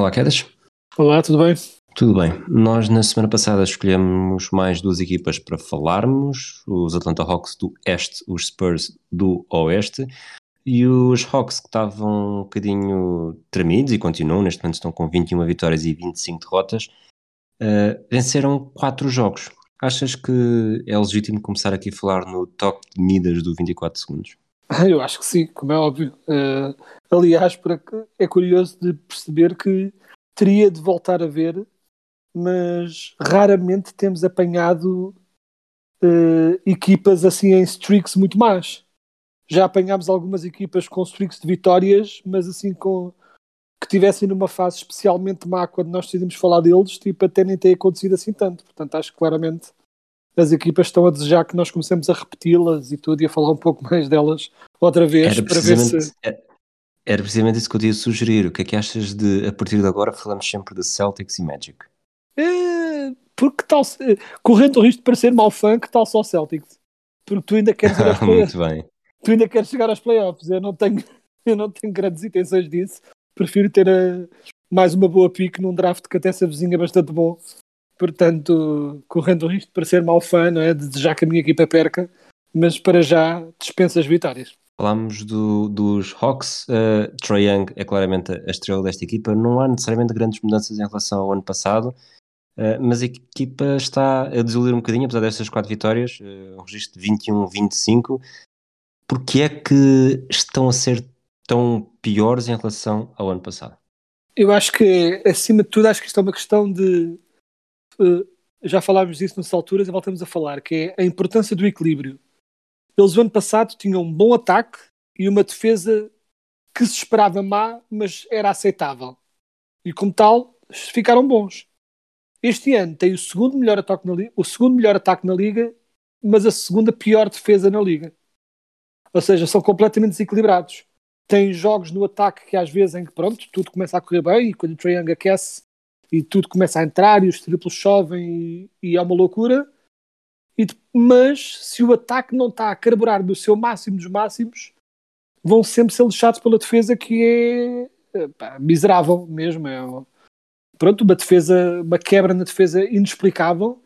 Olá, Quedas. Olá, tudo bem? Tudo bem. Nós na semana passada escolhemos mais duas equipas para falarmos, os Atlanta Hawks do Este, os Spurs do Oeste, e os Hawks que estavam um bocadinho tremidos e continuam, neste momento estão com 21 vitórias e 25 derrotas, eh, venceram quatro jogos. Achas que é legítimo começar aqui a falar no toque de Midas do 24 segundos? Eu acho que sim, como é óbvio. Eh, aliás, para é curioso de perceber que teria de voltar a ver, mas raramente temos apanhado eh, equipas assim em streaks muito más. Já apanhámos algumas equipas com streaks de vitórias, mas assim com que tivessem numa fase especialmente má quando nós decidimos falar deles, tipo, até nem tem acontecido assim tanto. Portanto, acho que claramente as equipas estão a desejar que nós comecemos a repeti-las e tudo e a falar um pouco mais delas outra vez Era para ver se. é- era precisamente isso que eu te ia sugerir. O que é que achas de, a partir de agora, falamos sempre de Celtics e Magic? É, porque tal, correndo o risco de parecer mau fã, que tal só Celtics? Porque tu ainda queres ir aos playoffs. Muito bem. tu ainda queres chegar aos playoffs. Eu não tenho, eu não tenho grandes intenções disso. Prefiro ter a- mais uma boa pique num draft que até se avizinha bastante bom. Portanto, correndo o risco de parecer mau fã, não é? De desejar que a minha equipa perca, mas para já dispensa as vitórias. Falámos do- dos Hawks. Uh, Trae Young é claramente a estrela desta equipa. Não há necessariamente grandes mudanças em relação ao ano passado, uh, mas a equipa está a desiludir um bocadinho, apesar destas quatro vitórias, uh, um registro de 21-25. Porquê é que estão a ser tão piores em relação ao ano passado? Eu acho que, acima de tudo, acho que isto é uma questão de. Eh, já falámos disso nessas alturas e voltamos a falar, que é a importância do equilíbrio. Eles, o ano passado, tinham um bom ataque e uma defesa que se esperava má, mas era aceitável. E, como tal, ficaram bons. Este ano tem o segundo melhor ataque na liga, o segundo melhor ataque na liga, mas a segunda pior defesa na liga. Ou seja, são completamente desequilibrados tem jogos no ataque que às vezes em que pronto, tudo começa a correr bem e quando o Trae Young aquece e tudo começa a entrar e os triplos chovem e, e é uma loucura. E mas se o ataque não está a carburar no seu máximo dos máximos, vão sempre ser lixados pela defesa que é pá, miserável mesmo. É, pronto, uma defesa, uma quebra na defesa inexplicável.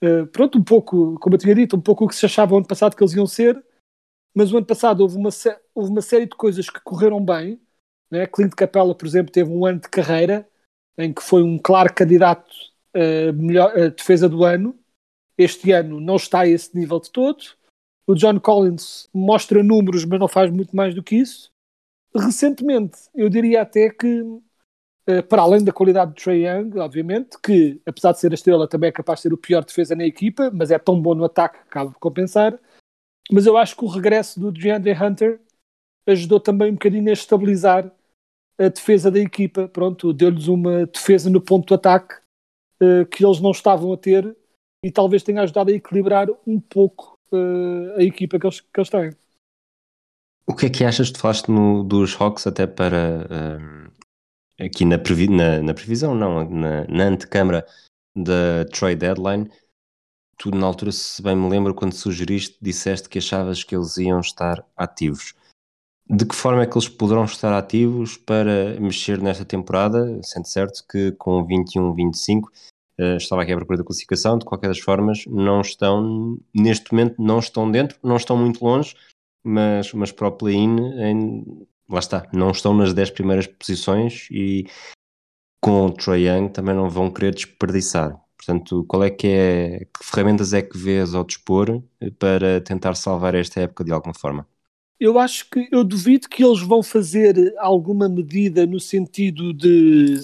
Eh, pronto, um pouco, como eu tinha dito, um pouco o que se achava ano passado que eles iam ser, mas o ano passado houve uma, houve uma série de coisas que correram bem. Né? Clint Capella, por exemplo, teve um ano de carreira em que foi um claro candidato a melhor a defesa do ano. Este ano não está a esse nível de todo. O John Collins mostra números, mas não faz muito mais do que isso. Recentemente, eu diria até que, eh, para além da qualidade do Trey Young, obviamente, que apesar de ser a estrela, também é capaz de ser o pior defesa na equipa, mas é tão bom no ataque que cabe compensar. Mas eu acho que o regresso do DeAndre Hunter ajudou também um bocadinho a estabilizar a defesa da equipa. Pronto, deu-lhes uma defesa no ponto de ataque eh, que eles não estavam a ter e talvez tenha ajudado a equilibrar um pouco eh, a equipa que eles, que eles têm. O que é que achas? Tu falaste no, dos Hawks até para hum, aqui na, previ- na- na previsão, não, na, na antecâmara da trade deadline. Tu, na altura, se bem me lembro, quando sugeriste, disseste que achavas que eles iam estar ativos. De que forma é que eles poderão estar ativos para mexer nesta temporada? Sendo certo que com 21-25 eh, estava aqui à procura da classificação, de qualquer das formas, não estão, neste momento, não estão dentro, não estão muito longe, mas, mas para o play-in, lá está, não estão nas 10 primeiras posições e com o Trae Young também não vão querer desperdiçar. Portanto, qual é que é, que ferramentas é que vês ao dispor para tentar salvar esta época de alguma forma? Eu acho que eu duvido que eles vão fazer alguma medida no sentido de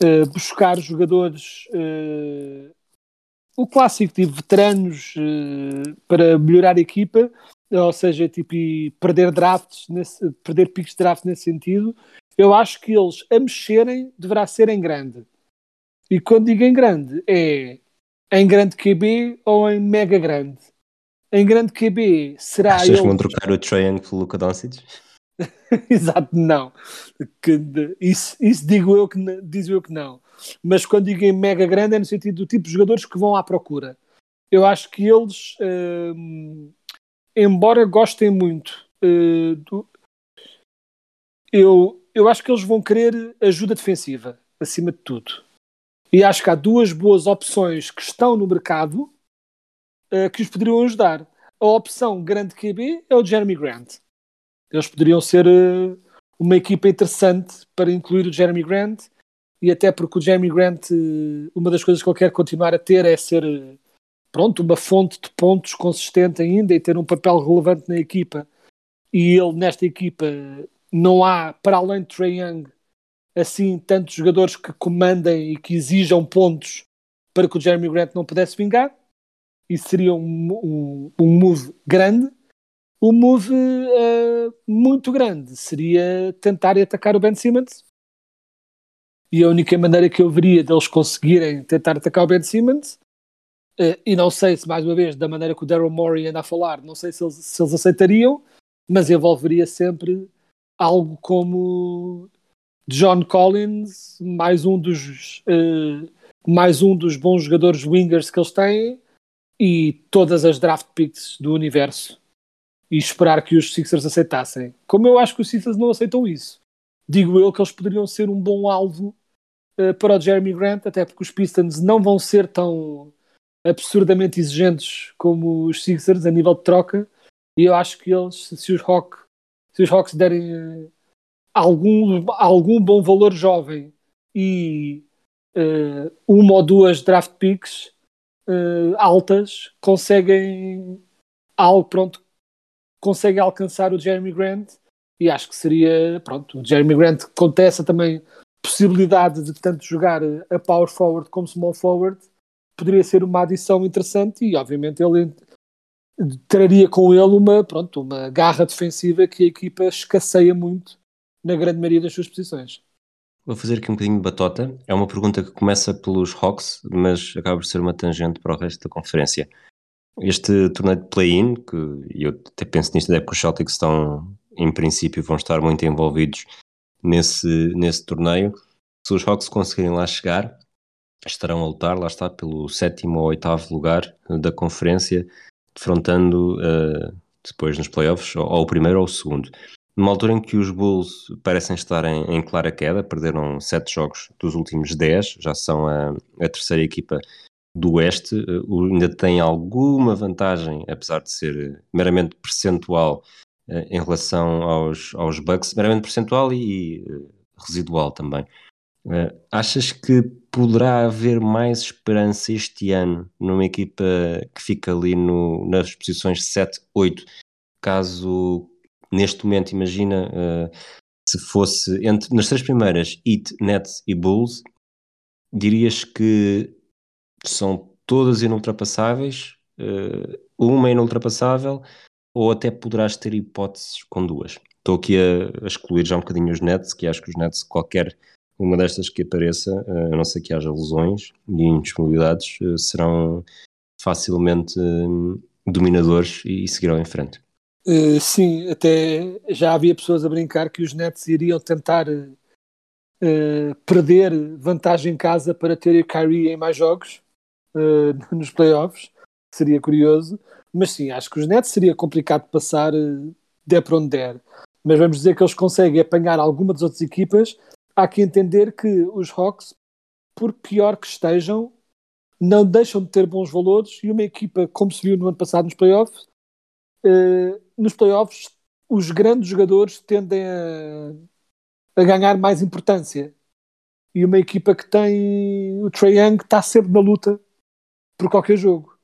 eh, buscar jogadores eh, o clássico de veteranos uh, para melhorar a equipa, ou seja, tipo, perder drafts, nesse, perder picos de draft nesse sentido, eu acho que eles a mexerem deverá ser em grande. E quando digo em grande, é em grande QB ou em mega grande. Em grande QB será Achas eles... que vão trocar o Trae pelo Luka Doncic? Exato, não. Que, isso, isso digo eu que, digo eu que não. Mas quando digo em mega grande é no sentido do tipo de jogadores que vão à procura. Eu acho que eles, hum, embora gostem muito uh, do, eu, eu acho que eles vão querer ajuda defensiva, acima de tudo. E acho que há duas boas opções que estão no mercado uh, que os poderiam ajudar. A opção grande QB é o Jeremy Grant. Eles poderiam ser uh, uma equipa interessante para incluir o Jeremy Grant e até porque o Jeremy Grant, uh, uma das coisas que ele quer continuar a ter é ser pronto, uma fonte de pontos consistente ainda e ter um papel relevante na equipa. E ele nesta equipa não há, para além de Trae Young, assim, tantos jogadores que comandem e que exijam pontos para que o Jeremy Grant não pudesse vingar. Isso seria um, um, um move grande. Um move uh, muito grande seria tentar atacar o Ben Simmons. E a única maneira que eu veria deles conseguirem tentar atacar o Ben Simmons, uh, e não sei se, mais uma vez, da maneira que o Daryl Morey anda a falar, não sei se eles, se eles aceitariam, mas envolveria sempre algo como John Collins, mais um dos uh, mais um dos bons jogadores wingers que eles têm e todas as draft picks do universo e esperar que os Sixers aceitassem. Como eu acho que os Sixers não aceitam isso, digo eu que eles poderiam ser um bom alvo uh, para o Jeremy Grant, até porque os Pistons não vão ser tão absurdamente exigentes como os Sixers a nível de troca e eu acho que eles, se os Hawks se os Hawks derem algum, algum bom valor jovem e uh, uma ou duas draft picks uh, altas conseguem algo pronto conseguem alcançar o Jeremy Grant e acho que seria pronto o Jeremy Grant acontece também possibilidade de tanto jogar a power forward como small forward poderia ser uma adição interessante e obviamente ele traria com ele uma pronto uma garra defensiva que a equipa escasseia muito na grande maioria das suas posições. Vou fazer aqui um bocadinho de batota. É uma pergunta que começa pelos Hawks, mas acaba por ser uma tangente para o resto da conferência. Este torneio de play-in, que eu até penso nisto, é porque os Celtics estão, em princípio, vão estar muito envolvidos nesse, nesse torneio. Se os Hawks conseguirem lá chegar, estarão a lutar, lá está, pelo sétimo ou oitavo lugar da conferência, defrontando uh, depois nos playoffs, ou, ou o primeiro ou o segundo numa altura em que os Bulls parecem estar em, em clara queda, perderam sete jogos dos últimos dez, já são a, a terceira equipa do Oeste, uh, ainda tem alguma vantagem, apesar de ser eh, meramente percentual uh, em relação aos, aos Bucks, meramente percentual e, residual também. achas que poderá haver mais esperança este ano numa equipa que fica ali no, nas posições 7, 8, caso neste momento, imagina uh, se fosse entre nas três primeiras, Heat, Nets e Bulls, dirias que são todas inultrapassáveis, uh, uma inultrapassável, ou até poderás ter hipóteses com duas. Estou aqui a, a, excluir já um bocadinho os Nets, que acho que os Nets, qualquer uma destas que apareça, uh, a não ser que haja lesões e indisponibilidades, serão facilmente uh, dominadores e seguirão em frente. Uh, sim, até já havia pessoas a brincar que os Nets iriam tentar uh, perder vantagem em casa para ter Kyrie em mais jogos uh, nos playoffs, seria curioso. Mas sim, acho que os Nets seria complicado passar uh, der para onde der. Mas vamos dizer que eles conseguem apanhar alguma das outras equipas. Há que entender que os Hawks, por pior que estejam, não deixam de ter bons valores e uma equipa, como se viu no ano passado nos playoffs, nos playoffs os grandes jogadores tendem a, a, ganhar mais importância. E uma equipa que tem o Trae Young está sempre na luta por qualquer jogo.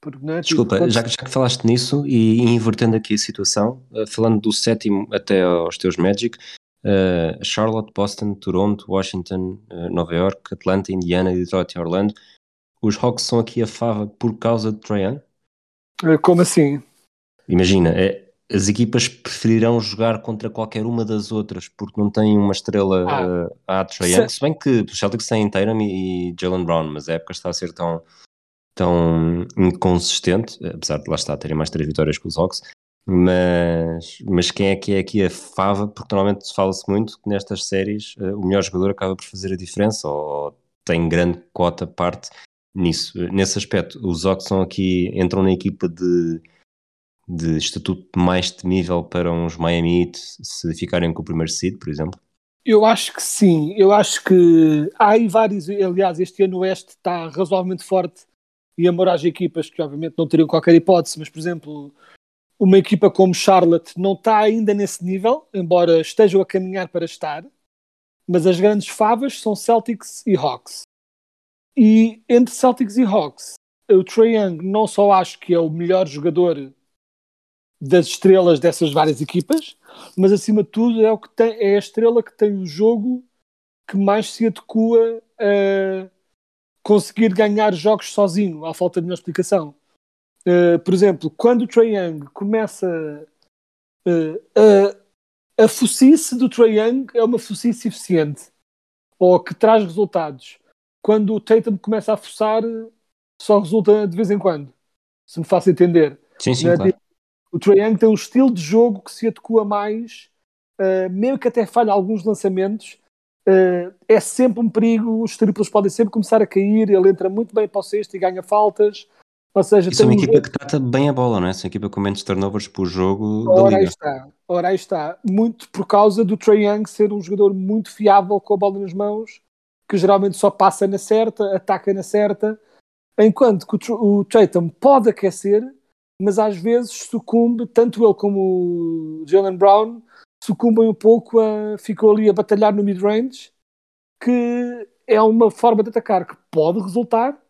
Porque, é? Desculpa, tipo, já, já, que falaste nisso e, e, invertendo aqui a situação, uh, falando do sétimo até aos teus Magic, uh, Charlotte, Boston, Toronto, Washington, uh, Nova York, Atlanta, Indiana, Detroit e Orlando, os Hawks são aqui a fava por causa de Trae Young? Eh, Como assim? Imagina, é, as equipas preferirão jogar contra qualquer uma das outras porque não têm uma estrela Ah. uh, à Trae Se- Young, se bem que os Celtics têm Tatum e, e Jalen Brown, mas a época está a ser tão, tão inconsistente, apesar de lá estar terem mais três vitórias que os Hawks, mas, mas quem é que é aqui a fava? Porque normalmente fala-se muito que nestas séries uh, o melhor jogador acaba por fazer a diferença ou tem grande cota parte nisso. Nesse aspecto, os Hawks são aqui, entram na equipa de de estatuto mais temível para uns Miami Heat se ficarem com o primeiro seed, por exemplo? Eu acho que sim. Eu acho que há aí vários. Aliás, este ano o Oeste está razoavelmente forte e amor às equipas que, obviamente, não teriam qualquer hipótese. Mas, por exemplo, uma equipa como Charlotte não está ainda nesse nível, embora estejam a caminhar para estar. Mas as grandes favas são Celtics e Hawks. E entre Celtics e Hawks, o Trae Young não só acho que é o melhor jogador das estrelas dessas várias equipas, mas acima de tudo é, o que tem, é a estrela que tem o jogo que mais se adequa a conseguir ganhar jogos sozinho, à falta de melhor explicação. Uh, por exemplo, quando o Trae Young começa uh, a, a fossice do Trae Young é uma fossice eficiente ou que traz resultados. Quando o Tatum começa a forçar, só resulta de vez em quando. Se me faço entender. Sim, sim, é claro. O Trae Young tem um estilo de jogo que se adequa mais, uh, mesmo que até falhe alguns lançamentos, uh, é sempre um perigo, os triplos podem sempre começar a cair, ele entra muito bem para o sexto e ganha faltas, ou seja, Isso é uma um equipa jogo- que trata bem a bola, não é? Uma equipa com menos turnovers por jogo da Ora aí liga. está, ora aí está, muito por causa do Trae Young ser um jogador muito fiável com a bola nas mãos, que geralmente só passa na certa, ataca na certa, enquanto que o, o Tatum pode aquecer, mas às vezes sucumbe, tanto ele como o Jalen Brown, sucumbem um pouco a. ficou ali a batalhar no mid-range, que é uma forma de atacar que pode resultar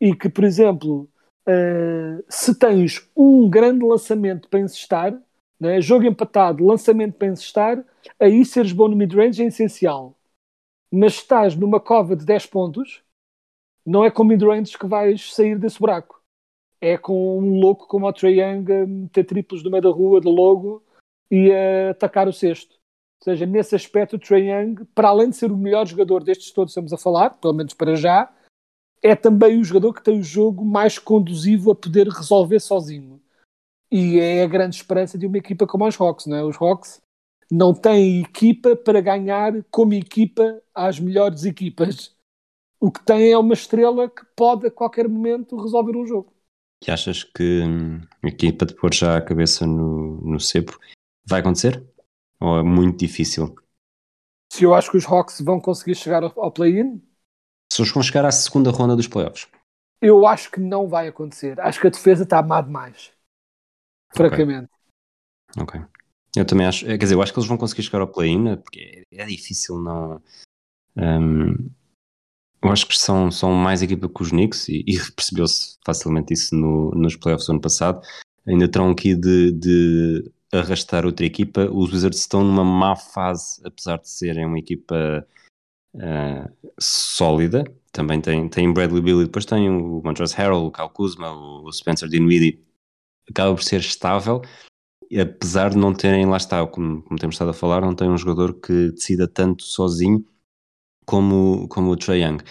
e que, por exemplo, eh, se tens um grande lançamento para encestar, né, jogo empatado, lançamento para encestar, aí seres bom no mid-range é essencial. Mas estás numa cova de 10 pontos, não é com mid-range que vais sair desse buraco. É com um louco como o Trae Young a meter triplos no meio da rua, de logo, e a atacar o sexto. Ou seja, nesse aspecto, o Trae Young, para além de ser o melhor jogador destes todos que estamos a falar, pelo menos para já, é também o jogador que tem o jogo mais conduzivo a poder resolver sozinho. E é a grande esperança de uma equipa como os Hawks, não é? Os Hawks não têm equipa para ganhar como equipa às melhores equipas. O que tem é uma estrela que pode a qualquer momento resolver um jogo. E achas que hum, aqui para te pôr já a cabeça no, no cepo vai acontecer? Ou é muito difícil? Se eu acho que os Hawks vão conseguir chegar ao, play-in, Se eles vão chegar à segunda ronda dos playoffs, eu acho que não vai acontecer. Acho que a defesa está má demais. Francamente. ok. Eu também acho, eh, quer dizer, eu acho que eles vão conseguir chegar ao play-in, porque é, é difícil não. hum, eu acho que são, são mais equipa que os Knicks e, e percebeu-se facilmente isso no, nos playoffs do ano passado. Ainda terão aqui de, de arrastar outra equipa. Os Wizards estão numa má fase, apesar de serem uma equipa ah, sólida. Também tem, tem Bradley Bill e depois tem o Montrezl Harrell, o Kyle Kuzma, o Spencer Dinwiddie. Acaba por ser estável, apesar de não terem, lá está, como, como temos estado a falar, não tem um jogador que decida tanto sozinho como, como o Trae Young.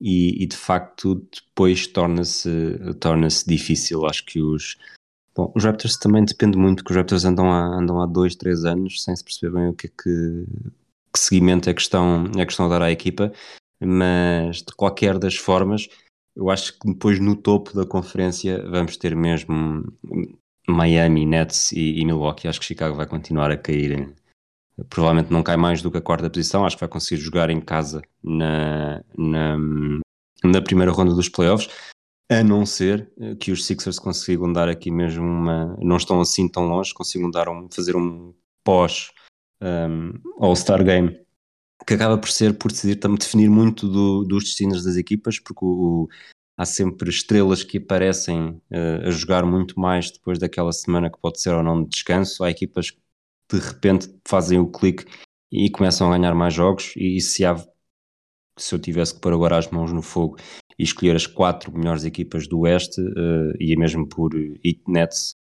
E, e, de facto depois torna-se torna difícil. Acho que os, bom, os Raptors também depende muito, que os Raptors andam há, andam há dois, três anos sem se perceber bem o que é que, que seguimento é que, estão, é que estão a dar à equipa, mas de qualquer das formas, eu acho que depois no topo da conferência vamos ter mesmo Miami, Nets e, e Milwaukee. Acho que Chicago vai continuar a cair provavelmente não cai mais do que a quarta posição, acho que vai conseguir jogar em casa na, na, na, primeira ronda dos playoffs, a não ser que os Sixers consigam dar aqui mesmo uma, não estão assim tão longe, consigam dar um, fazer um pós um, All-Star Game, que acaba por ser, por decidir, também definir muito do, dos destinos das equipas, porque o, há sempre estrelas que aparecem uh, a jogar muito mais depois daquela semana que pode ser ou não de descanso, há equipas que de repente fazem o clique e começam a ganhar mais jogos e se há se eu tivesse que pôr agora as mãos no fogo e escolher as quatro melhores equipas do Oeste, uh, ia mesmo por Heat Nets,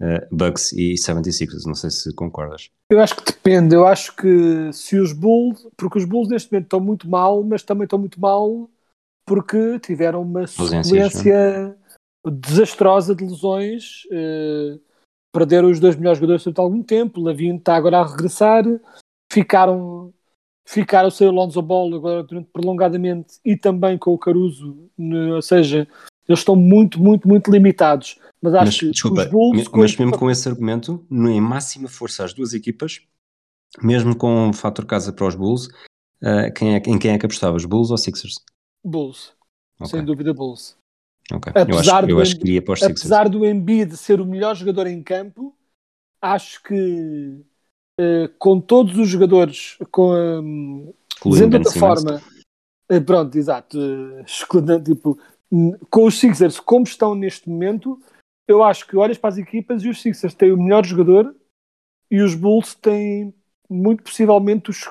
uh, Bucks e 76ers. Não sei se concordas. Eu acho que depende. Eu acho que se os Bulls, porque os Bulls neste momento estão muito mal, mas também estão muito mal porque tiveram uma sequência desastrosa de lesões. Uh, perderam os dois melhores jogadores durante algum tempo. Lavine está agora a regressar. Ficaram, ficaram sem o Lonzo Ball agora durante prolongadamente e também com o Caruso. No, ou seja, eles estão muito, muito, muito limitados. Mas acho mas, que desculpa, os Bulls. Mas mesmo com esse argumento, em máxima força as duas equipas, mesmo com o fator casa para os Bulls, uh, quem é, em quem é que apostavas? Bulls ou Sixers? Bulls. Okay. Sem dúvida, Bulls. Okay. Apesar, eu acho, eu acho apesar do Embiid ser o melhor jogador em campo, acho que uh, com todos os jogadores, com, um, dizendo de outra forma, uh, pronto, exato, uh, tipo, com os Sixers como estão neste momento, eu acho que olhas para as equipas e os Sixers têm o melhor jogador e os Bulls têm muito possivelmente os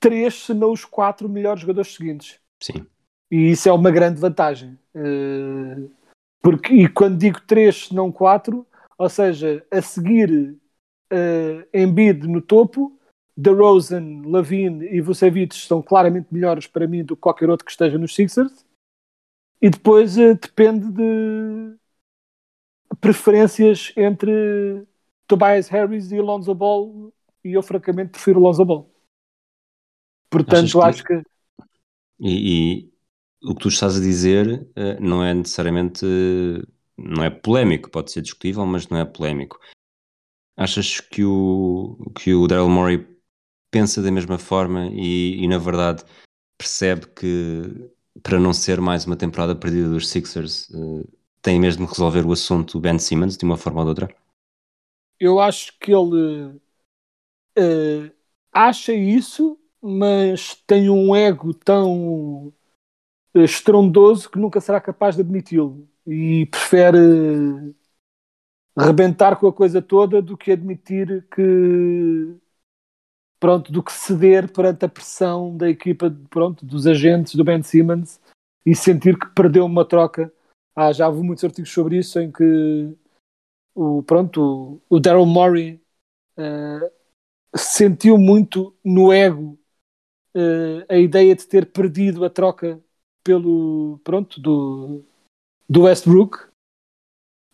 três, se não os quatro melhores jogadores seguintes. Sim. E isso é uma grande vantagem. Uh, porque, e quando digo três, não quatro, ou seja, a seguir uh, Embiid no topo, DeRozan, Lavine e Vucevic são claramente melhores para mim do que qualquer outro que esteja nos Sixers. E depois uh, depende de preferências entre Tobias Harris e Alonso Ball e eu francamente prefiro Alonso Ball. Portanto, acho que... E, e, o que tu estás a dizer uh, não é necessariamente uh, não é polémico, pode ser discutível, mas não é polémico. Achas que o, que o Daryl Morey pensa da mesma forma e, e, na verdade percebe que para não ser mais uma temporada perdida dos Sixers uh, tem mesmo de resolver o assunto Ben Simmons de uma forma ou de outra? Eu acho que ele acha isso, mas tem um ego tão estrondoso que nunca será capaz de admiti-lo e prefere rebentar com a coisa toda do que admitir que pronto, do que ceder perante a pressão da equipa, pronto, dos agentes do Ben Simmons e sentir que perdeu uma troca. Ah, já houve muitos artigos sobre isso em que o, pronto, o, o Daryl Morey uh, sentiu muito no ego uh, a ideia de ter perdido a troca pelo pronto do, do Westbrook.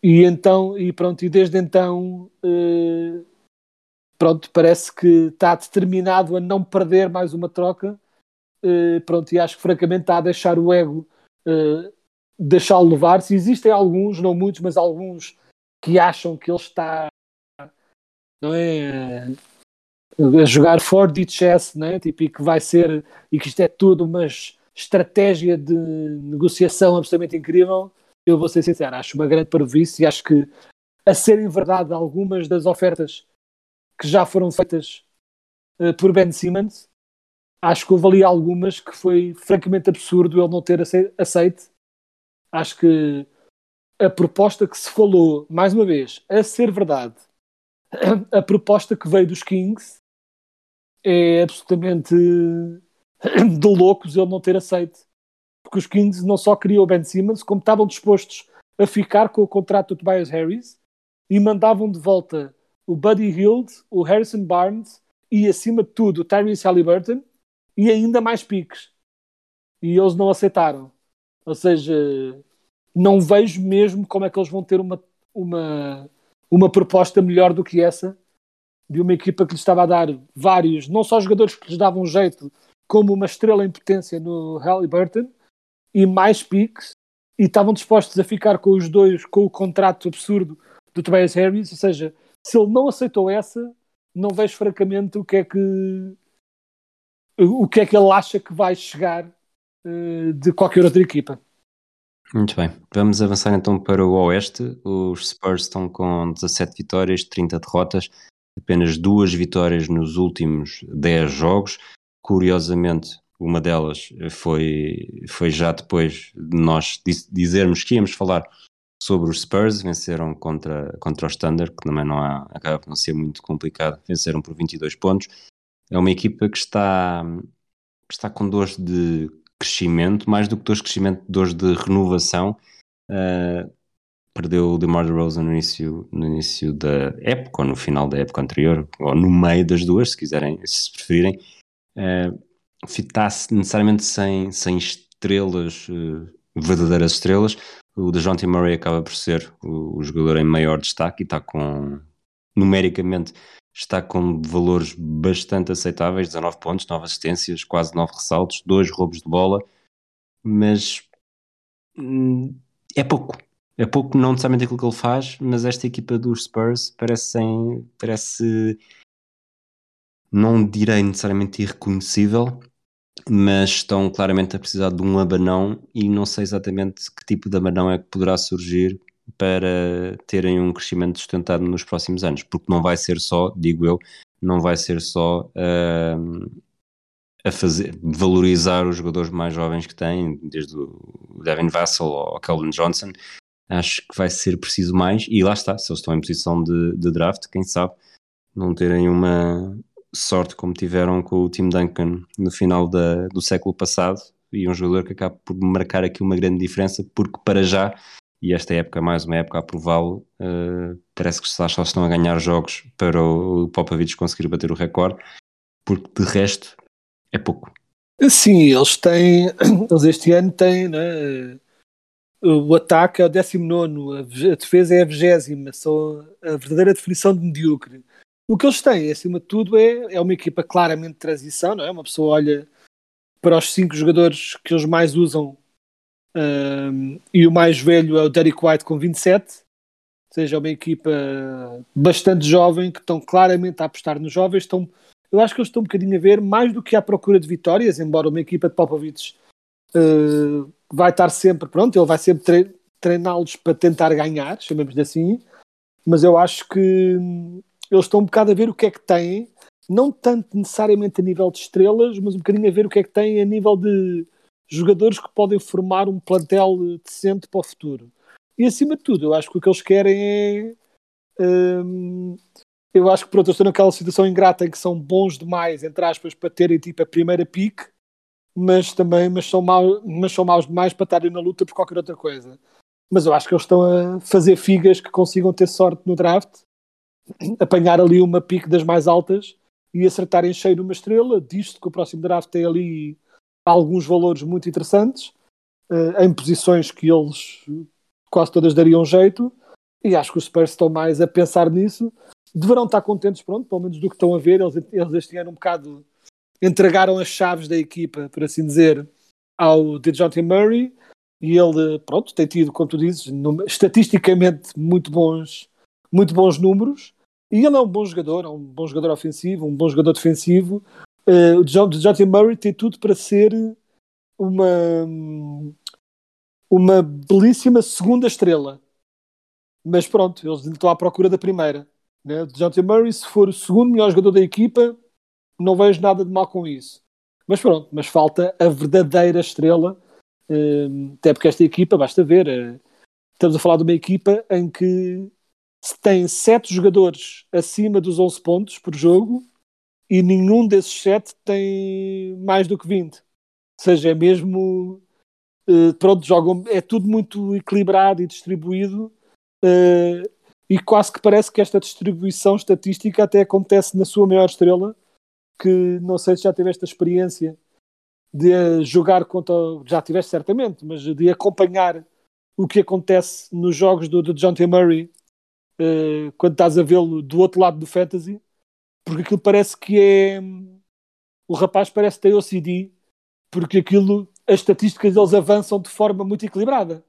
E então e pronto e desde então uh, pronto parece que está determinado a não perder mais uma troca. Uh, pronto e acho que francamente está a deixar o ego uh, deixá-lo levar se existem alguns não muitos mas alguns que acham que ele está não é a jogar 4D chess, né? tipo, e que vai ser, e que isto é tudo, mas estratégia de negociação absolutamente incrível, eu vou ser sincero, acho uma grande parvoíce e acho que, a serem verdade algumas das ofertas que já foram feitas uh, por Ben Simmons, acho que houve ali algumas que foi francamente absurdo ele não ter aceito. Acho que a proposta que se falou, mais uma vez, a ser verdade, a proposta que veio dos Kings é absolutamente de loucos ele não ter aceito. Porque os Kings não só queriam o Ben Simmons, como estavam dispostos a ficar com o contrato do Tobias Harris e mandavam de volta o Buddy Hield, o Harrison Barnes e, acima de tudo, o Tyrese Halliburton e ainda mais piques. E eles não aceitaram. Ou seja, não vejo mesmo como é que eles vão ter uma, uma, uma proposta melhor do que essa de uma equipa que lhes estava a dar vários, não só jogadores que lhes davam jeito, como uma estrela em potência no Halliburton e mais piques e estavam dispostos a ficar com os dois com o contrato absurdo do Tobias Harris, ou seja, se ele não aceitou essa, não vejo francamente o que é que o que é que ele acha que vai chegar uh, de qualquer outra equipa. Muito bem, vamos avançar então para o Oeste. Os Spurs estão com 17 vitórias, 30 derrotas, apenas duas vitórias nos últimos 10 jogos. Curiosamente, uma delas foi, foi já depois de nós dizermos que íamos falar sobre os Spurs, venceram contra, contra o Standard, que também não há, acaba por não ser muito complicado, venceram por 22 pontos. É uma equipa que está, que está com dores de crescimento, mais do que dores de crescimento, dores de renovação. Uh, perdeu o DeMar DeRozan no início, no início da época, ou no final da época anterior, ou no meio das duas, se quiserem, se preferirem. Está necessariamente sem, sem estrelas, uh, verdadeiras estrelas. O DeJounte Murray acaba por ser o, o jogador em maior destaque e está com, numericamente, está com valores bastante aceitáveis, 19 pontos, 9 assistências, quase 9 ressaltos, 2 roubos de bola, mas hum, é pouco. É pouco, não necessariamente aquilo que ele faz, mas esta equipa dos Spurs parece, parece não direi necessariamente irreconhecível, mas estão claramente a precisar de um abanão e não sei exatamente que tipo de abanão é que poderá surgir para terem um crescimento sustentado nos próximos anos, porque não vai ser só, digo eu, não vai ser só uh, a fazer, valorizar os jogadores mais jovens que têm, desde o Devin Vassell ao Calvin Johnson, acho que vai ser preciso mais, e lá está, se eles estão em posição de, de draft, quem sabe não terem uma, sorte como tiveram com o Tim Duncan no final da, do século passado e um jogador que acaba por marcar aqui uma grande diferença porque para já e esta época mais uma época a prová-lo uh, parece que só estão a ganhar jogos para o Popovich conseguir bater o recorde porque de resto é pouco. Sim, eles têm eles este ano têm né, o ataque é o 19 a defesa é a 20 são a verdadeira definição de medíocre o que eles têm, acima de tudo, é, é uma equipa claramente de transição, não é? Uma pessoa olha para os cinco jogadores que eles mais usam um, e o mais velho é o Derek White com 27, ou seja, é uma equipa bastante jovem que estão claramente a apostar nos jovens. Estão, eu acho que eles estão um bocadinho a ver mais do que à procura de vitórias, embora uma equipa de Popovich uh, vai estar sempre, pronto, ele vai sempre treiná-los para tentar ganhar, chamemos-lhe assim, mas eu acho que eles estão um bocado a ver o que é que têm, não tanto necessariamente a nível de estrelas, mas um bocadinho a ver o que é que têm a nível de jogadores que podem formar um plantel decente para o futuro. E acima de tudo, eu acho que o que eles querem é. Hum, eu acho que pronto, eles estão naquela situação ingrata em que são bons demais, entre aspas, para terem tipo a primeira pick, mas também mas são, mau, mas são maus demais para estarem na luta por qualquer outra coisa. Mas eu acho que eles estão a fazer figas que consigam ter sorte no draft apanhar ali uma pique das mais altas e acertar em cheio numa estrela, disto que o próximo draft tem ali alguns valores muito interessantes, uh, em posições que eles quase todas dariam jeito, e acho que os Spurs estão mais a pensar nisso. Deverão estar contentes, pronto, pelo menos do que estão a ver. Eles, eles este ano um bocado entregaram as chaves da equipa, por assim dizer, ao DeJounte Murray, e ele, pronto, tem tido, como tu dizes, estatisticamente muito bons, muito bons números, e ele é um bom jogador, é um bom jogador ofensivo, um bom jogador defensivo. Uh, o John, John Murray tem tudo para ser uma, uma belíssima segunda estrela. Mas pronto, eles estão à procura da primeira. Né? O John Murray, se for o segundo melhor jogador da equipa, não vejo nada de mal com isso. Mas pronto, mas falta a verdadeira estrela. Uh, até porque esta equipa, basta ver, uh, estamos a falar de uma equipa em que tem sete jogadores acima dos 11 pontos por jogo e nenhum desses sete tem mais do que 20. Ou seja, é mesmo. Uh, pronto, jogam, é tudo muito equilibrado e distribuído. Uh, e quase que parece que esta distribuição estatística até acontece na sua maior estrela, que não sei se já teve esta experiência de jogar contra. Já tiveste certamente, mas de acompanhar o que acontece nos jogos do, do John T. Murray uh, quando estás a vê-lo do outro lado do fantasy, porque aquilo parece que é. O rapaz parece ter OCD, porque aquilo, as estatísticas deles avançam de forma muito equilibrada.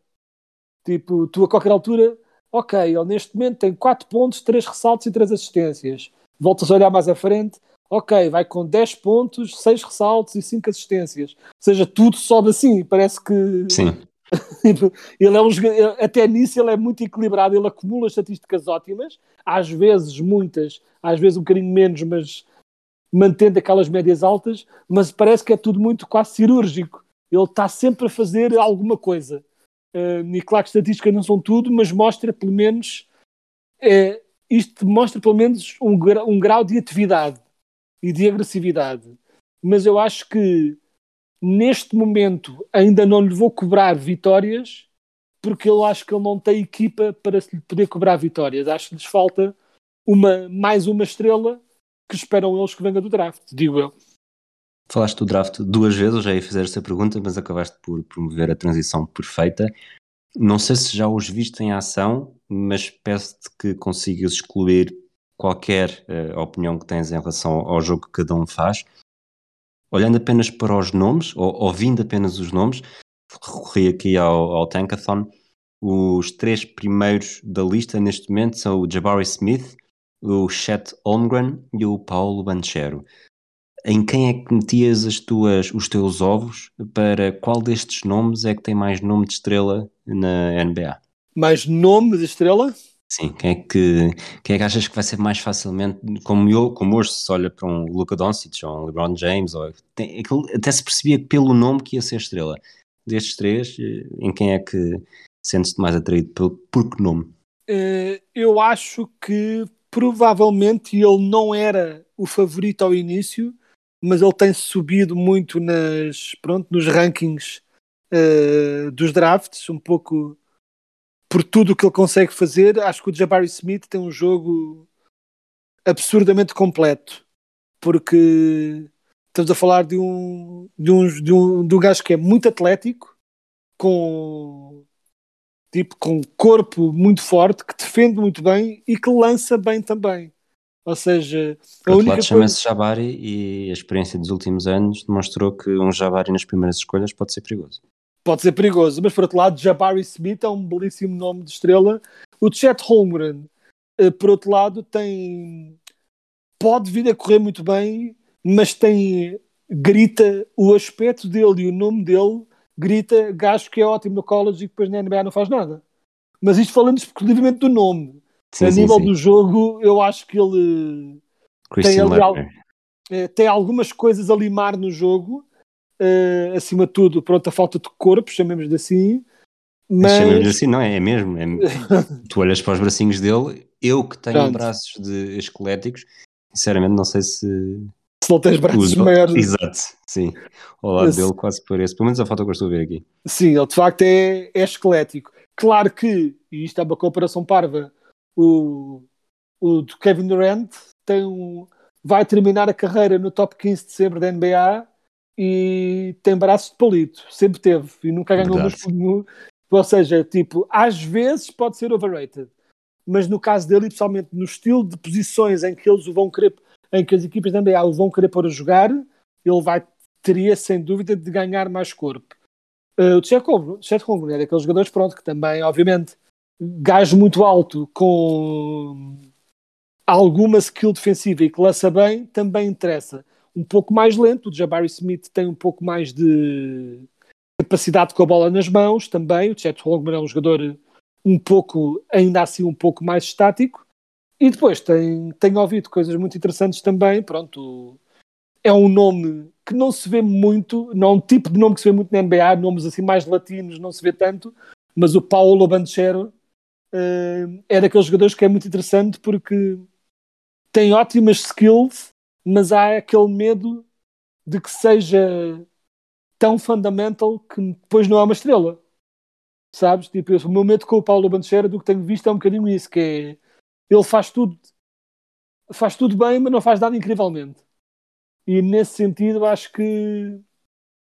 Tipo, tu a qualquer altura, ok, ele neste momento tem 4 pontos, 3 ressaltos e 3 assistências. Voltas a olhar mais à frente, ok, vai com 10 pontos, 6 ressaltos e 5 assistências. Ou seja, tudo sobe assim, parece que Sim. Ele é um até nisso ele é muito equilibrado, ele acumula estatísticas ótimas, às vezes muitas, às vezes um bocadinho menos, mas mantendo aquelas médias altas, mas parece que é tudo muito quase cirúrgico. Ele está sempre a fazer alguma coisa. Uh, e claro que estatísticas não são tudo, mas mostra pelo menos é, isto mostra pelo menos um, um grau de atividade e de agressividade. Mas eu acho que neste momento ainda não lhe vou cobrar vitórias porque eu acho que ele não tem equipa para se lhe poder cobrar vitórias. Acho que lhes falta uma, mais uma estrela que esperam eles que venha do draft, digo eu. Falaste do draft duas vezes, eu já ia fazer essa pergunta, mas acabaste por promover a transição perfeita. Não sei se já os viste em ação, mas peço-te que consigas excluir qualquer uh, opinião que tens em relação ao jogo que cada um faz. Olhando apenas para os nomes, ou ouvindo apenas os nomes, recorri aqui ao, ao Tankathon. Os três primeiros da lista neste momento são o Jabari Smith, o Chet Holmgren e o Paulo Banchero. Em quem é que metias as tuas, os teus ovos? Para qual destes nomes é que tem mais nome de estrela na NBA? Mais nome de estrela? Sim, quem é que, quem é que achas que vai ser mais facilmente, como, eu, como hoje se olha para um Luka Doncic ou um LeBron James, ou, tem, até se percebia pelo nome que ia ser estrela. Destes três, em quem é que sentes-te mais atraído? Por, por que nome? Uh, eu acho que provavelmente ele não era o favorito ao início, mas ele tem subido muito nas, pronto, nos rankings uh, dos drafts, um pouco por tudo o que ele consegue fazer. Acho que o Jabari Smith tem um jogo absurdamente completo, porque estamos a falar de um, de um, de um, de um gajo que é muito atlético, com tipo com corpo muito forte, que defende muito bem e que lança bem também. Ou seja, a Por única lado, chama-se Jabari e a experiência dos últimos anos demonstrou que um Jabari nas primeiras escolhas pode ser perigoso. Pode ser perigoso, mas por outro lado, Jabari Smith é um belíssimo nome de estrela. O Chet Holmgren, eh, por outro lado, tem pode vir a correr muito bem, mas tem grita o aspecto dele e o nome dele grita gajo que é ótimo no college e depois na NBA não faz nada. Mas isto falando exclusivamente do nome. Sim, a sim, nível sim. do jogo, eu acho que ele tem, ali, al eh, tem algumas coisas a limar no jogo. Uh, acima de tudo, pronto, a falta de corpo, chamemos de assim. Mas... Chamemos assim, não é? É mesmo. É... tu olhas para os bracinhos dele, eu que tenho pronto. braços de esqueléticos, sinceramente não sei se. Se não tens braços Uso. maiores. Exato, sim. Ao lado Esse... dele quase parece. Pelo menos a foto que eu estou a ver aqui. Sim, ele de facto é, é esquelético. Claro que, e isto é uma comparação parva, o, o Kevin Durant tem um, vai terminar a carreira no top 15 de sempre da NBA e tem braços de palito, sempre teve e nunca ganhou um ou seja, tipo, às vezes pode ser overrated, mas no caso dele, especialmente no estilo de posições em que eles o vão querer, em que as equipas da NBA o vão querer pôr a jogar, ele vai teria sem dúvida de ganhar mais corpo. Uh, o Holmgren é daqueles jogadores, pronto, que também, obviamente, gajo muito alto com alguma skill defensiva e que lança bem, também interessa. Um pouco mais lento, o Jabari Smith tem um pouco mais de capacidade com a bola nas mãos também. O Chet Holmgren é um jogador um pouco, ainda assim, um pouco mais estático. E depois tem, tem ouvido coisas muito interessantes também. Pronto, é um nome que não se vê muito, não é um tipo de nome que se vê muito na NBA, nomes assim mais latinos não se vê tanto, mas o Paulo Banchero uh, é daqueles jogadores que é muito interessante porque tem ótimas skills, mas há aquele medo de que seja tão fundamental que depois não é uma estrela. Sabes? Tipo, o meu medo com o Paulo Bandeira do que tenho visto é um bocadinho isso, que é ele faz tudo faz tudo bem, mas não faz nada incrivelmente. E nesse sentido acho que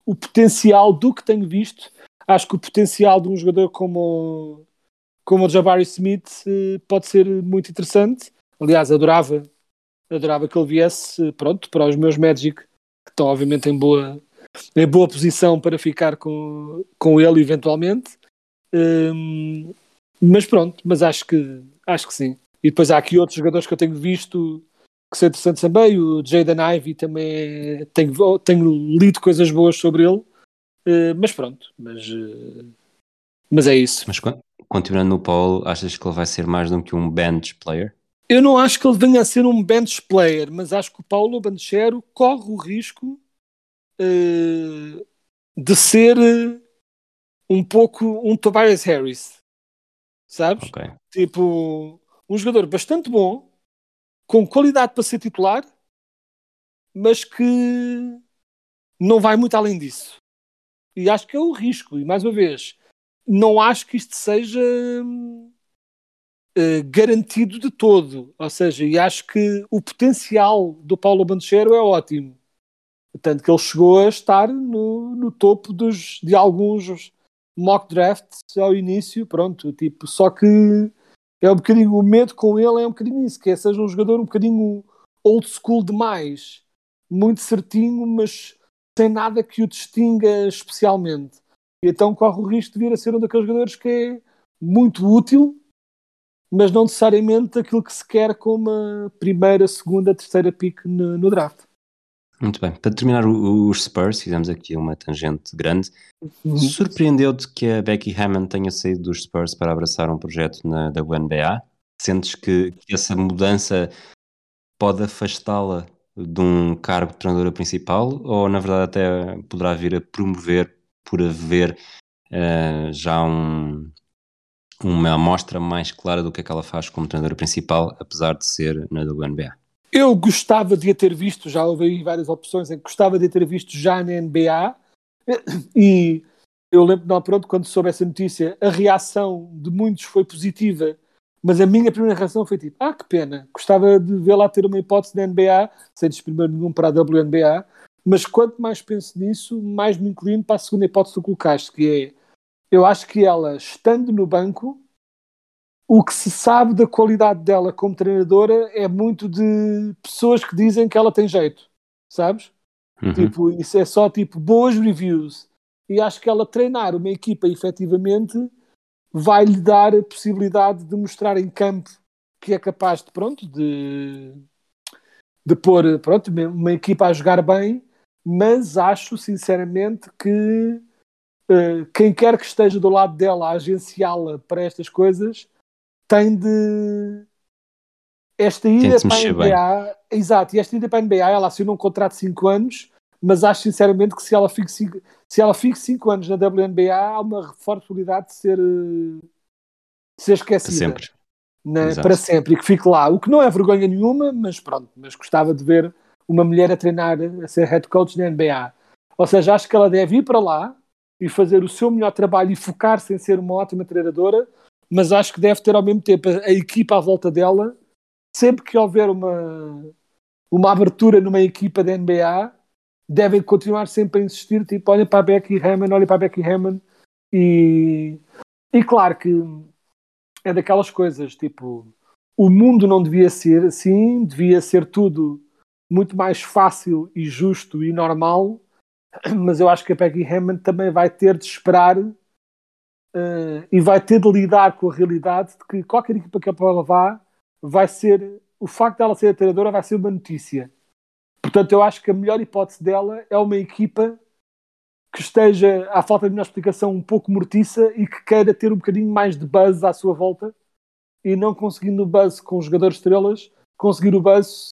o potencial do que tenho visto, acho que o potencial de um jogador como como o Jabari Smith eh, pode ser muito interessante. Aliás, adorava, adorava que ele viesse, pronto, para os meus Magic, que estão obviamente em boa, em boa posição para ficar com, com ele eventualmente. Um, mas pronto, mas acho que, acho que sim. E depois há aqui outros jogadores que eu tenho visto que são interessantes também. O Jaden Ivey também é, tenho, tenho lido coisas boas sobre ele. Uh, mas pronto, mas, uh, mas é isso. Mas continuando no Paulo, achas que ele vai ser mais do que um bench player? Eu não acho que ele venha a ser um bench player, mas acho que o Paulo Banchero corre o risco uh, de ser uh, um pouco um Tobias Harris, sabes? Okay. Tipo, um jogador bastante bom, com qualidade para ser titular, mas que não vai muito além disso. E acho que é o risco. E mais uma vez, não acho que isto seja hum, eh, garantido de todo. Ou seja, e acho que o potencial do Paulo Banchero é ótimo. Tanto que ele chegou a estar no, no topo dos, de alguns mock drafts ao início, pronto, tipo, só que é um bocadinho, o medo com ele é um bocadinho isso, que é seja um jogador um bocadinho old school demais, muito certinho, mas sem nada que o distinga especialmente. E então corre o risco de vir a ser um daqueles jogadores que é muito útil, mas não necessariamente aquilo que se quer como a primeira, segunda, terceira pick no, no draft. Muito bem. Para terminar os Spurs, fizemos aqui uma tangente grande. Uhum. Surpreendeu-te que a Becky Hammond tenha saído dos Spurs para abraçar um projeto na WNBA? Sentes que, que essa mudança pode afastá-la de um cargo de treinadora principal ou na verdade até poderá vir a promover por haver eh, já um, uma amostra mais clara do que é que ela faz como treinadora principal, apesar de ser na WNBA? Eu gostava de a ter visto, já houve várias opções gostava de a ter visto já na NBA e eu lembro, não, pronto, quando soube essa notícia, a reação de muitos foi positiva, mas a minha primeira reação foi tipo, ah, que pena, gostava de vê-la ter uma hipótese na NBA, sem desprimir nenhum para a WNBA, mas quanto mais penso nisso, mais me inclino para a segunda hipótese que colocaste, que é, eu acho que ela, estando no banco, o que se sabe da qualidade dela como treinadora é muito de pessoas que dizem que ela tem jeito, sabes? Uhum. Tipo, isso é só tipo boas reviews. E acho que ela treinar uma equipa efetivamente vai lhe dar a possibilidade de mostrar em campo que é capaz de, pronto, de, de pôr pronto, uma equipa a jogar bem, mas acho sinceramente que quem quer que esteja do lado dela a agenciá-la para estas coisas tem de esta ida para a mexer bem. NBA, exato, e esta ida para a NBA, ela assinou um contrato de 5 anos, mas acho sinceramente que se ela fique 5 se ela fique 5 anos na WNBA, há uma forte probabilidade de ser, eh, de ser Para esquecida sempre. na- Exato. para sempre e que fique lá. O que não é vergonha nenhuma, mas pronto, mas gostava de ver uma mulher a treinar, a ser head coach na NBA. Ou seja, acho que ela deve ir para lá e fazer o seu melhor trabalho e focar-se em ser uma ótima treinadora, mas acho que deve ter ao mesmo tempo a, equipa à volta dela. Sempre que houver uma, uma abertura numa equipa da NBA, devem continuar sempre a insistir, tipo, olhem para a Becky Hammond, olhem para a Becky Hammond e, e claro que é daquelas coisas, tipo, o mundo não devia ser assim, devia ser tudo muito mais fácil e justo e normal, mas eu acho que a Becky Hammond também vai ter de esperar eh, e vai ter de lidar com a realidade de que qualquer equipa que ela vá vai ser, o facto dela ser a treinadora vai ser uma notícia. Portanto, eu acho que a melhor hipótese dela é uma equipa que esteja, à falta de melhor explicação, um pouco mortiça e que queira ter um bocadinho mais de buzz à sua volta e não conseguindo o buzz com os jogadores estrelas, conseguir o buzz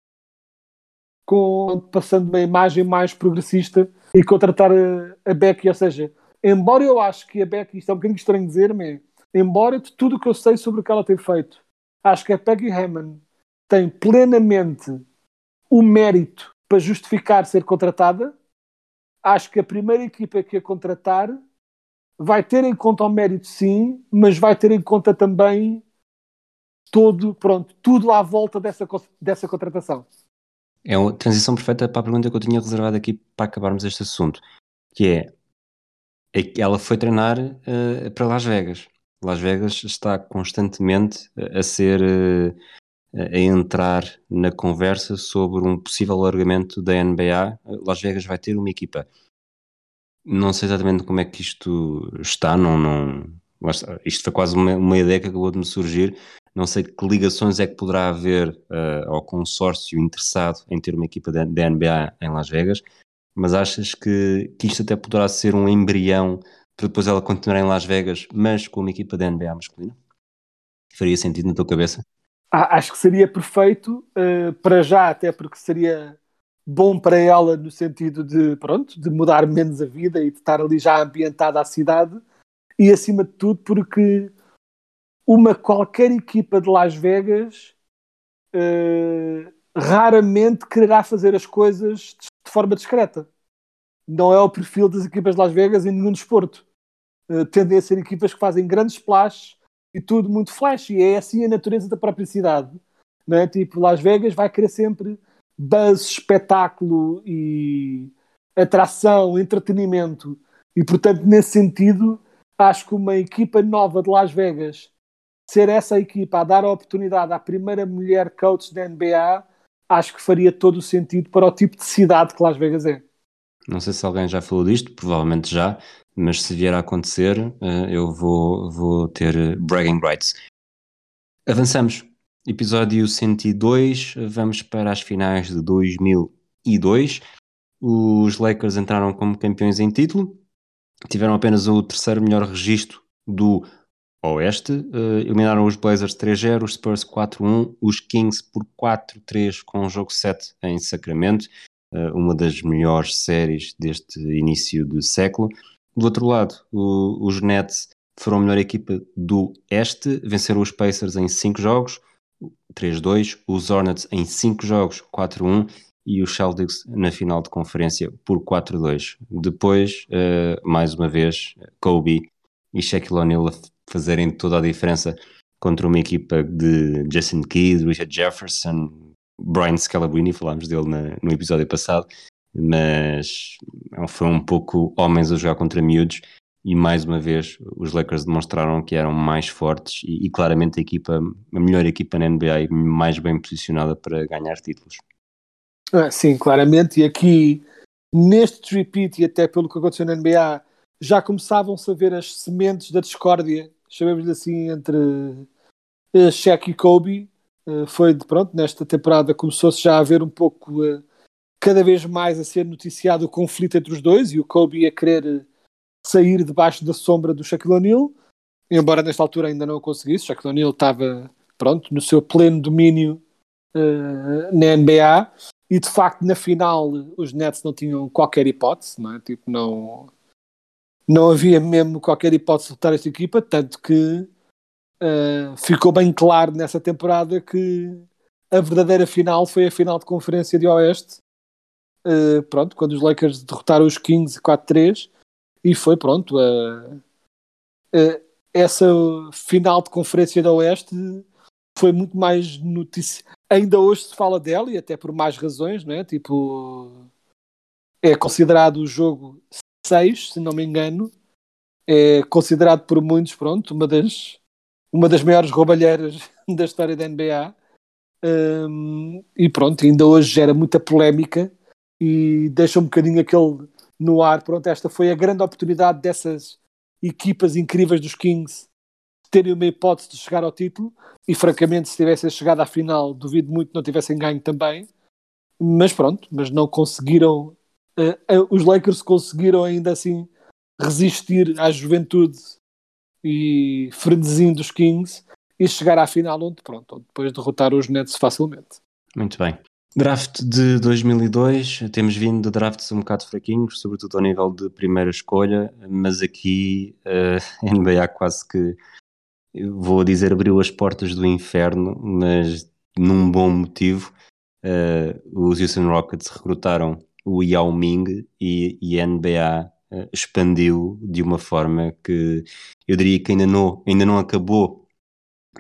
com, passando uma imagem mais progressista e contratar a, a Becky, ou seja, embora eu acho que a Becky, isto é um bocadinho estranho dizer, mas embora de tudo o que eu sei sobre o que ela tem feito, acho que a Becky Hammond tem plenamente o mérito para justificar ser contratada, acho que a primeira equipa que a contratar vai ter em conta o mérito sim, mas vai ter em conta também todo, pronto, tudo à volta dessa, dessa contratação. É uma transição perfeita para a pergunta que eu tinha reservado aqui para acabarmos este assunto, que é, é ela foi treinar eh, para Las Vegas. Las Vegas está constantemente a ser eh, a entrar na conversa sobre um possível alargamento da NBA. Las Vegas vai ter uma equipa. Não sei exatamente como é que isto está, não, não, isto foi quase uma, uma ideia que acabou de me surgir. Não sei que ligações é que poderá haver eh, ao consórcio interessado em ter uma equipa da, NBA em Las Vegas, mas achas que, que isto até poderá ser um embrião para depois ela continuar em Las Vegas, mas com uma equipa da NBA masculina? Faria sentido na tua cabeça? Ah, acho que seria perfeito eh, para já, até porque seria bom para ela no sentido de, pronto, de mudar menos a vida e de estar ali já ambientada à cidade e acima de tudo porque uma qualquer equipa de Las Vegas eh, raramente quererá fazer as coisas de forma discreta. não é o perfil das equipas de Las Vegas em nenhum desporto. Uh, tendem a ser equipas que fazem grandes splashes e tudo muito flash, e é assim a natureza da própria cidade. Não é? Tipo, Las Vegas vai querer sempre buzz, espetáculo e atração, entretenimento. E portanto, nesse sentido, acho que uma equipa nova de Las Vegas ser essa equipa a dar a oportunidade à primeira mulher coach da NBA, acho que faria todo o sentido para o tipo de cidade que Las Vegas é. Não sei se alguém já falou disto, provavelmente já, mas se vier a acontecer, eh, eu vou, vou ter bragging rights. Avançamos. Episódio 102, vamos para as finais de 2002. Os Lakers entraram como campeões em título, tiveram apenas o terceiro melhor registro do Oeste, uh, eliminaram os Blazers 3-0, os Spurs 4-1, os Kings por 4-3 com o jogo 7 em Sacramento, uh, uma das melhores séries deste início de século. Do outro lado, o, os Nets foram a melhor equipa do Este, venceram os Pacers em 5 jogos, 3-2, os Hornets em 5 jogos, 4-1 e os Celtics na final de conferência por 4-2. Depois, uh, mais uma vez, Kobe e Shaquille O'Neal fazerem toda a diferença contra uma equipa de Jason Kidd, Richard Jefferson, Brian Scalabrine, falámos dele na, no episódio passado, mas foi um pouco homens a jogar contra miúdos e mais uma vez os Lakers demonstraram que eram mais fortes e, e, claramente a equipa, a melhor equipa na NBA e mais bem posicionada para ganhar títulos. Ah, sim, claramente, e aqui neste repeat e até pelo que aconteceu na NBA já começavam-se a ver as sementes da discórdia chamemos-lhe assim, entre uh, Shaq e Kobe. Uh, foi de pronto, nesta temporada começou-se já a ver um pouco, uh, cada vez mais a ser noticiado o conflito entre os dois e o Kobe a querer sair debaixo da sombra do Shaquille O'Neal, embora nesta altura ainda não o conseguisse. Shaquille O'Neal estava pronto no seu pleno domínio na NBA e de facto na final os Nets não tinham qualquer hipótese, não é? Tipo, não não havia mesmo qualquer hipótese de lutar esta equipa, tanto que uh, ficou bem claro nessa temporada que a verdadeira final foi a final de conferência de Oeste. Uh, pronto, quando os Lakers derrotaram os Kings 4-3 e foi pronto uh, essa final de conferência de Oeste foi muito mais notícia ainda hoje se fala dela e até por mais razões né? tipo é considerado o jogo 6, se não me engano, é considerado por muitos, pronto, uma das, uma das maiores roubalheiras da história da NBA. Um, e pronto, ainda hoje gera muita polémica e deixa um bocadinho aquele no ar. Pronto, esta foi a grande oportunidade dessas equipas incríveis dos Kings terem uma hipótese de chegar ao título. E francamente, se tivessem chegado à final, duvido muito que não tivessem ganho também. Mas pronto, mas não conseguiram uh, os Lakers conseguiram ainda assim resistir à juventude e frenesim dos Kings e chegar à final onde, pronto, depois derrotar os Nets facilmente. Muito bem. Draft de 2002, temos vindo de drafts um bocado fraquinhos, sobretudo ao nível de primeira escolha, mas aqui uh, a NBA quase que, vou dizer, abriu as portas do inferno, mas num bom motivo. Uh, os Houston Rockets recrutaram o Yao Ming e, e a NBA eh, expandiu de uma forma que eu diria que ainda não, ainda não acabou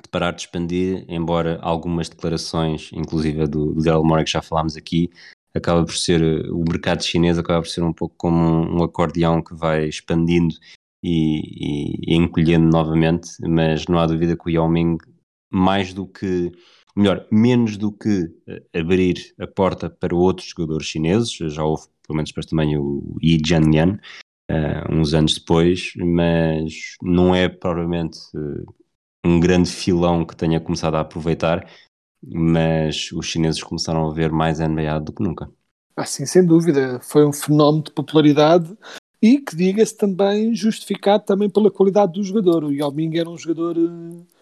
de parar de expandir, embora algumas declarações, inclusive do, do Daryl Morey que já falámos aqui, acaba por ser, o mercado chinês acaba por ser um pouco como um, um acordeão que vai expandindo e, e, e, encolhendo novamente, mas não há dúvida que o Yao Ming, mais do que melhor, menos do que eh, abrir a porta para outros jogadores chineses, já houve pelo menos depois também o Yi Jianyan, uh, uns anos depois, mas não é provavelmente uh, um grande filão que tenha começado a aproveitar, mas os chineses começaram a ver mais NBA do que nunca. Ah, sim, sem dúvida, foi um fenómeno de popularidade e que diga-se também justificado também pela qualidade do jogador. O Yao Ming era um jogador uh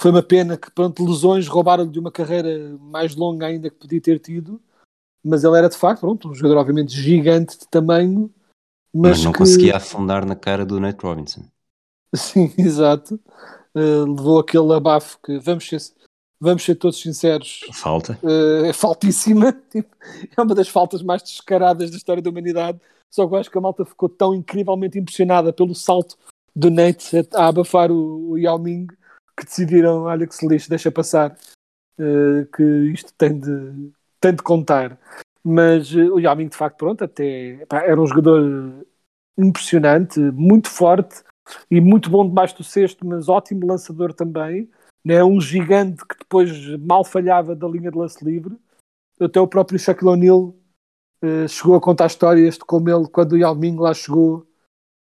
foi uma pena que, pronto, lesões roubaram-lhe de uma carreira mais longa ainda que podia ter tido, mas ele era de facto, pronto, um jogador obviamente gigante de tamanho, mas, mas não que... conseguia afundar na cara do Nate Robinson. Sim, exato. Uh, levou aquele abafo que, vamos ser, vamos ser todos sinceros, falta. Uh, é faltíssima. Tipo, é uma das faltas mais descaradas da história da humanidade. Só que eu acho que a malta ficou tão incrivelmente impressionada pelo salto do Nate a abafar o, o Yao Ming que decidiram, olha que se deixa passar, eh, que isto tem de, tem de contar. Mas eh, o Yao Ming, de facto, pronto, até pá, era um jogador impressionante, muito forte e muito bom debaixo do cesto, mas ótimo lançador também. Né? Um gigante que depois mal falhava da linha de lance livre. Até o próprio Shaquille O'Neal eh, chegou a contar histórias de como ele, quando o Yao Ming lá chegou,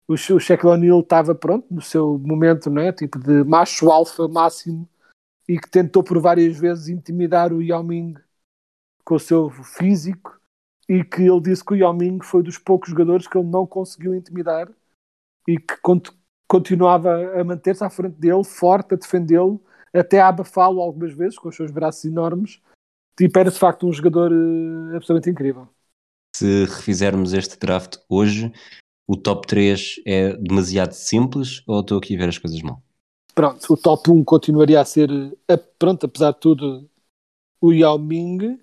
o, o Shaquille O'Neal estava pronto no seu momento, né? tipo de macho alfa máximo e que tentou por várias vezes intimidar o Yao Ming com o seu físico e que ele disse que o Yao Ming foi dos poucos jogadores que ele não conseguiu intimidar e que cont- continuava a manter-se à frente dele, forte, a defendê-lo, até a abafá-lo algumas vezes com os seus braços enormes. Tipo, era de facto um jogador eh, absolutamente incrível. Se refizermos este draft hoje, o top 3 é demasiado simples ou estou aqui a ver as coisas mal? Pronto, o top 1 continuaria a ser, eh, pronto, apesar de tudo, o Yao Ming.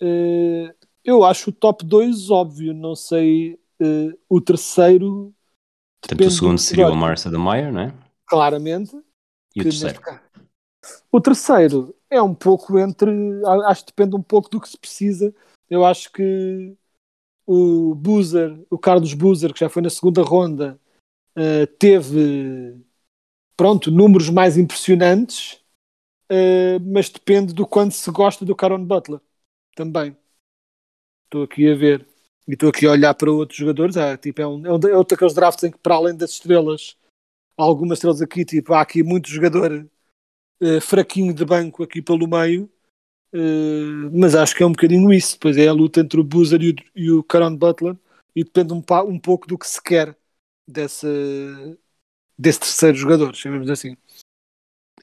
Eh, eu acho o top 2 óbvio, não sei. eh, o terceiro, Portanto, o segundo do seria o. Marcia Meyer, não é? claramente. E o terceiro? O terceiro é um pouco entre. Acho que depende um pouco do que se precisa. Eu acho que o Boozer, o Carlos Boozer, que já foi na segunda ronda, eh, teve pronto, números mais impressionantes, eh, mas depende do quanto se gosta do Caron Butler também. Estou aqui a ver e estou aqui a olhar para outros jogadores. É, tipo, é, um, é, um, é outro daqueles drafts em que, para além das estrelas, há algumas estrelas aqui, tipo, há aqui muito jogador eh, fraquinho de banco aqui pelo meio. Eh, mas acho que é um bocadinho isso. Pois é a luta entre o Boozer e o, e o Caron Butler e depende um, um pouco do que se quer desse, desse terceiro jogador, chamemos assim.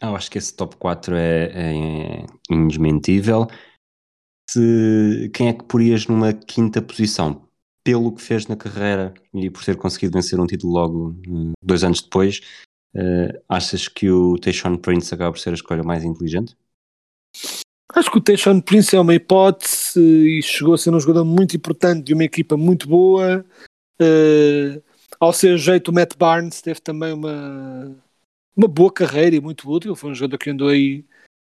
Eu acho que esse top 4 é, é indesmentível. Se, quem é que porias numa quinta posição? Pelo que fez na carreira e por ter conseguido vencer um título logo hum, dois anos depois, eh, achas que o Tayshaun Prince acaba por ser a escolha mais inteligente? Acho que o Tayshaun Prince é uma hipótese e chegou a ser um jogador muito importante de uma equipa muito boa. Eh, ao seu jeito, o Matt Barnes teve também uma, uma boa carreira e muito útil. Foi um jogador que andou aí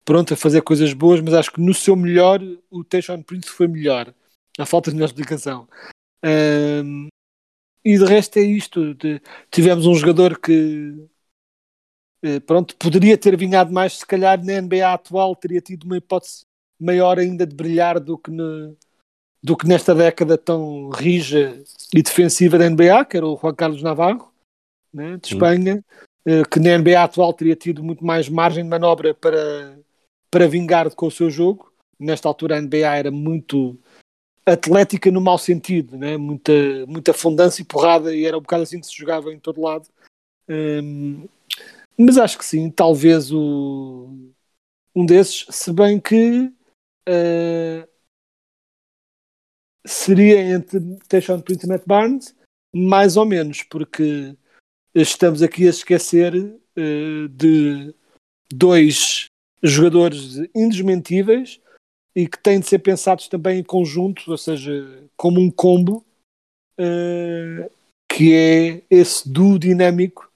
pronto a fazer coisas boas, mas acho que no seu melhor, o Tayshaun Prince foi melhor. Há falta de melhor explicação. Ahm, e de resto é isto. De- tivemos um jogador que pronto, poderia ter vinhado mais, se calhar na NBA atual teria tido uma hipótese maior ainda de brilhar do que, ne- do que nesta década tão rija e defensiva da NBA, que era o Juan Carlos Navarro, né, de Sim. Espanha, eh, que na NBA atual teria tido muito mais margem de manobra para, para vingar com o seu jogo. Nesta altura a NBA era muito atlética no mau sentido, né? muita, muita afundância e porrada, e era um bocado assim que se jogava em todo lado. Hum, mas acho que sim, talvez o, um desses, se bem que eh, seria entre Tayshaun Prince e Matt Barnes, mais ou menos, porque estamos aqui a esquecer eh, de dois jogadores indesmentíveis e que têm de ser pensados também em conjunto, ou seja, como um combo, eh, que é esse duo dinâmico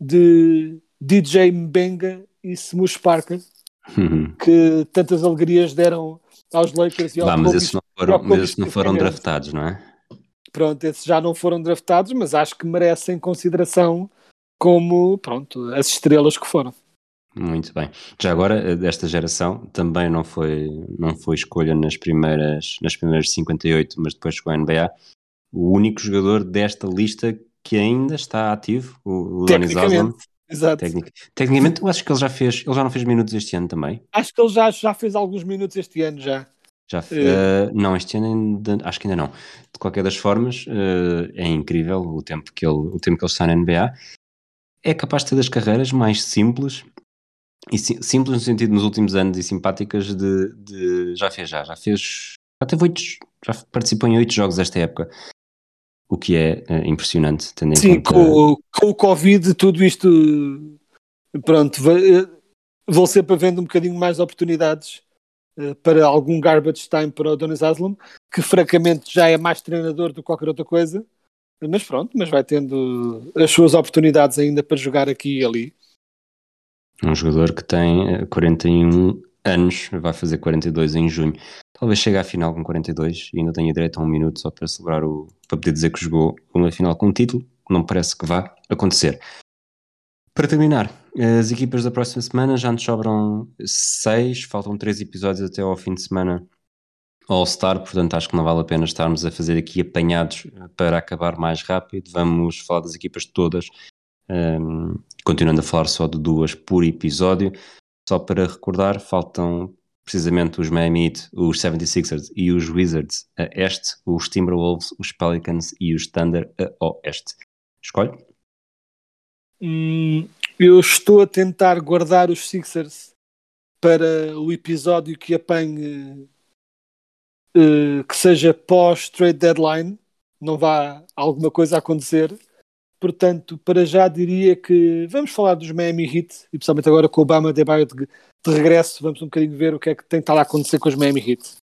de DJ Mbenga e Smush Parker, que tantas alegrias deram aos Lakers e ao Vá, mas esses não foram, mas esses não foram draftados, não é? Pronto, esses já não foram draftados, mas acho que merecem consideração como, pronto, as estrelas que foram. Muito bem. Já agora, eh, desta geração, também não foi, não foi escolha nas primeiras, nas primeiras 58, mas depois chegou à NBA. O único jogador desta lista que ainda está ativo, o, Donny Zaslan. Tecnicamente. Exato. Tecnic- Tecnicamente, eu acho que ele já fez, ele já não fez minutos este ano também. Acho que ele já, já fez alguns minutos este ano já. Já, eh, não, este ano ainda, acho que ainda não. De qualquer das formas, eh, é incrível o tempo, que ele, o tempo que ele está na NBA. É capaz de ter das carreiras mais simples, e si- simples no sentido nos últimos anos e simpáticas de, de- já fez já, já fez, já teve oito, já participou em oito jogos esta época, o que é eh, impressionante, tendo em Sim, conta... com, o- com o Covid, tudo isto, pronto, vai- vão sempre havendo um bocadinho mais oportunidades eh, para algum garbage time para o Donis Aslam, que francamente já é mais treinador do que qualquer outra coisa. Mas pronto, mas vai tendo as suas oportunidades ainda para jogar aqui e ali. Um jogador que tem eh, 41 anos, vai fazer 42 em junho. Talvez chegue à final com 42 e ainda tenha direito a um minuto só para celebrar o. para poder dizer que jogou uma final com um título. Não parece que vá acontecer. Para terminar, as equipas da próxima semana já nos sobram seis, faltam três episódios até ao fim de semana All-Star, portanto acho que não vale a pena estarmos a fazer aqui apanhados para acabar mais rápido. Vamos falar das equipas todas, um, continuando a falar só de duas por episódio. Só para recordar, faltam precisamente os Miami Heat, os 76ers e os Wizards a este, os Timberwolves, os Pelicans e os Thunder a oeste. Escolhe? Hum, eu estou a tentar guardar os Sixers para o episódio que apanhe uh, que seja pós-trade deadline, não vá alguma coisa acontecer. Portanto, para já diria que vamos falar dos Miami Heat e principalmente agora com o Obama de, de, de regresso, vamos um bocadinho ver o que é que tem estado a acontecer com os Miami Heat.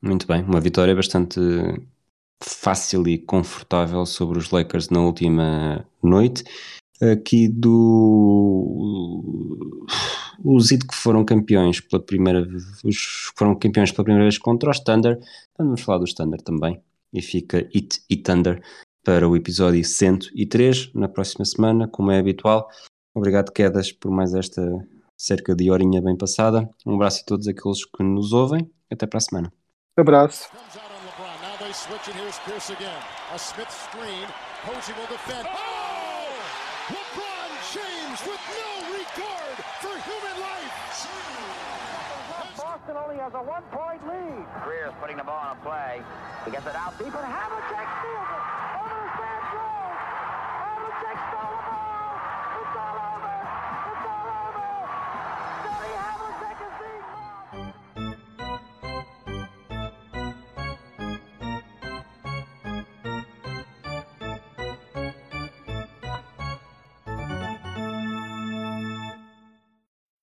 Muito bem, uma vitória bastante fácil e confortável sobre os Lakers na última noite. Aqui do os Heat que foram campeões pela primeira os foram campeões pela primeira vez contra os Thunder. Vamos falar dos Thunder também. E fica Heat e Thunder para o episódio 103 na próxima semana, como é habitual. Obrigado, Quedas, por mais esta cerca de horinha bem passada. Um abraço a todos aqueles que nos ouvem. Até para a semana. Um abraço. Oh! Boston only has a one-point lead. Greer's putting the ball on a play. He gets it out deep and Havlicek steals it.